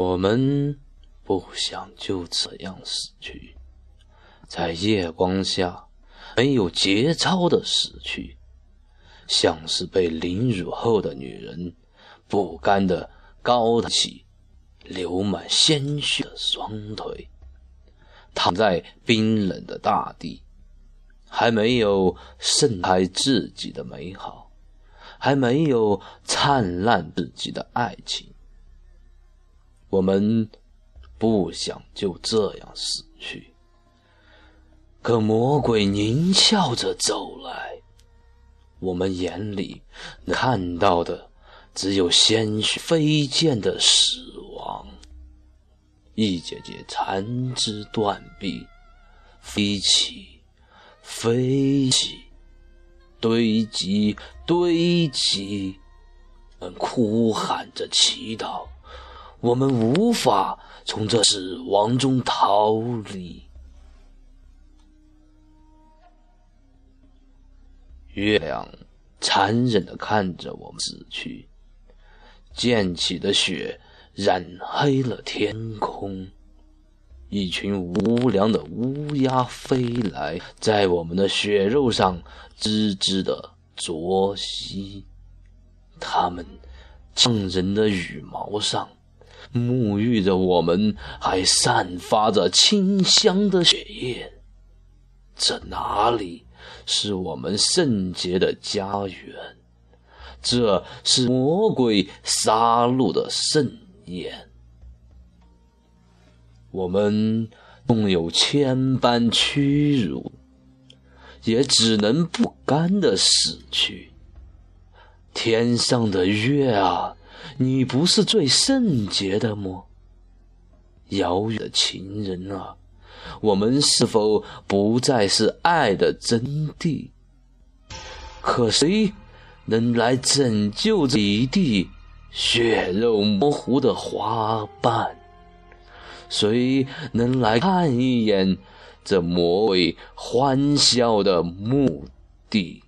我们不想就这样死去，在夜光下没有节操的死去，像是被凌辱后的女人，不甘的高抬起流满鲜血的双腿，躺在冰冷的大地，还没有盛开自己的美好，还没有灿烂自己的爱情。我们不想就这样死去，可魔鬼狞笑着走来，我们眼里看到的只有鲜血飞溅的死亡。一节节残肢断臂，飞起，飞起，堆积，堆积，们哭喊着祈祷。我们无法从这死亡中逃离。月亮残忍的看着我们死去，溅起的血染黑了天空。一群无良的乌鸦飞来，在我们的血肉上吱吱的啄吸，它们呛人的羽毛上。沐浴着我们，还散发着清香的血液。这哪里是我们圣洁的家园？这是魔鬼杀戮的盛宴。我们纵有千般屈辱，也只能不甘的死去。天上的月啊！你不是最圣洁的吗？遥远的情人啊，我们是否不再是爱的真谛？可谁能来拯救这一地血肉模糊的花瓣？谁能来看一眼这魔鬼欢笑的墓地？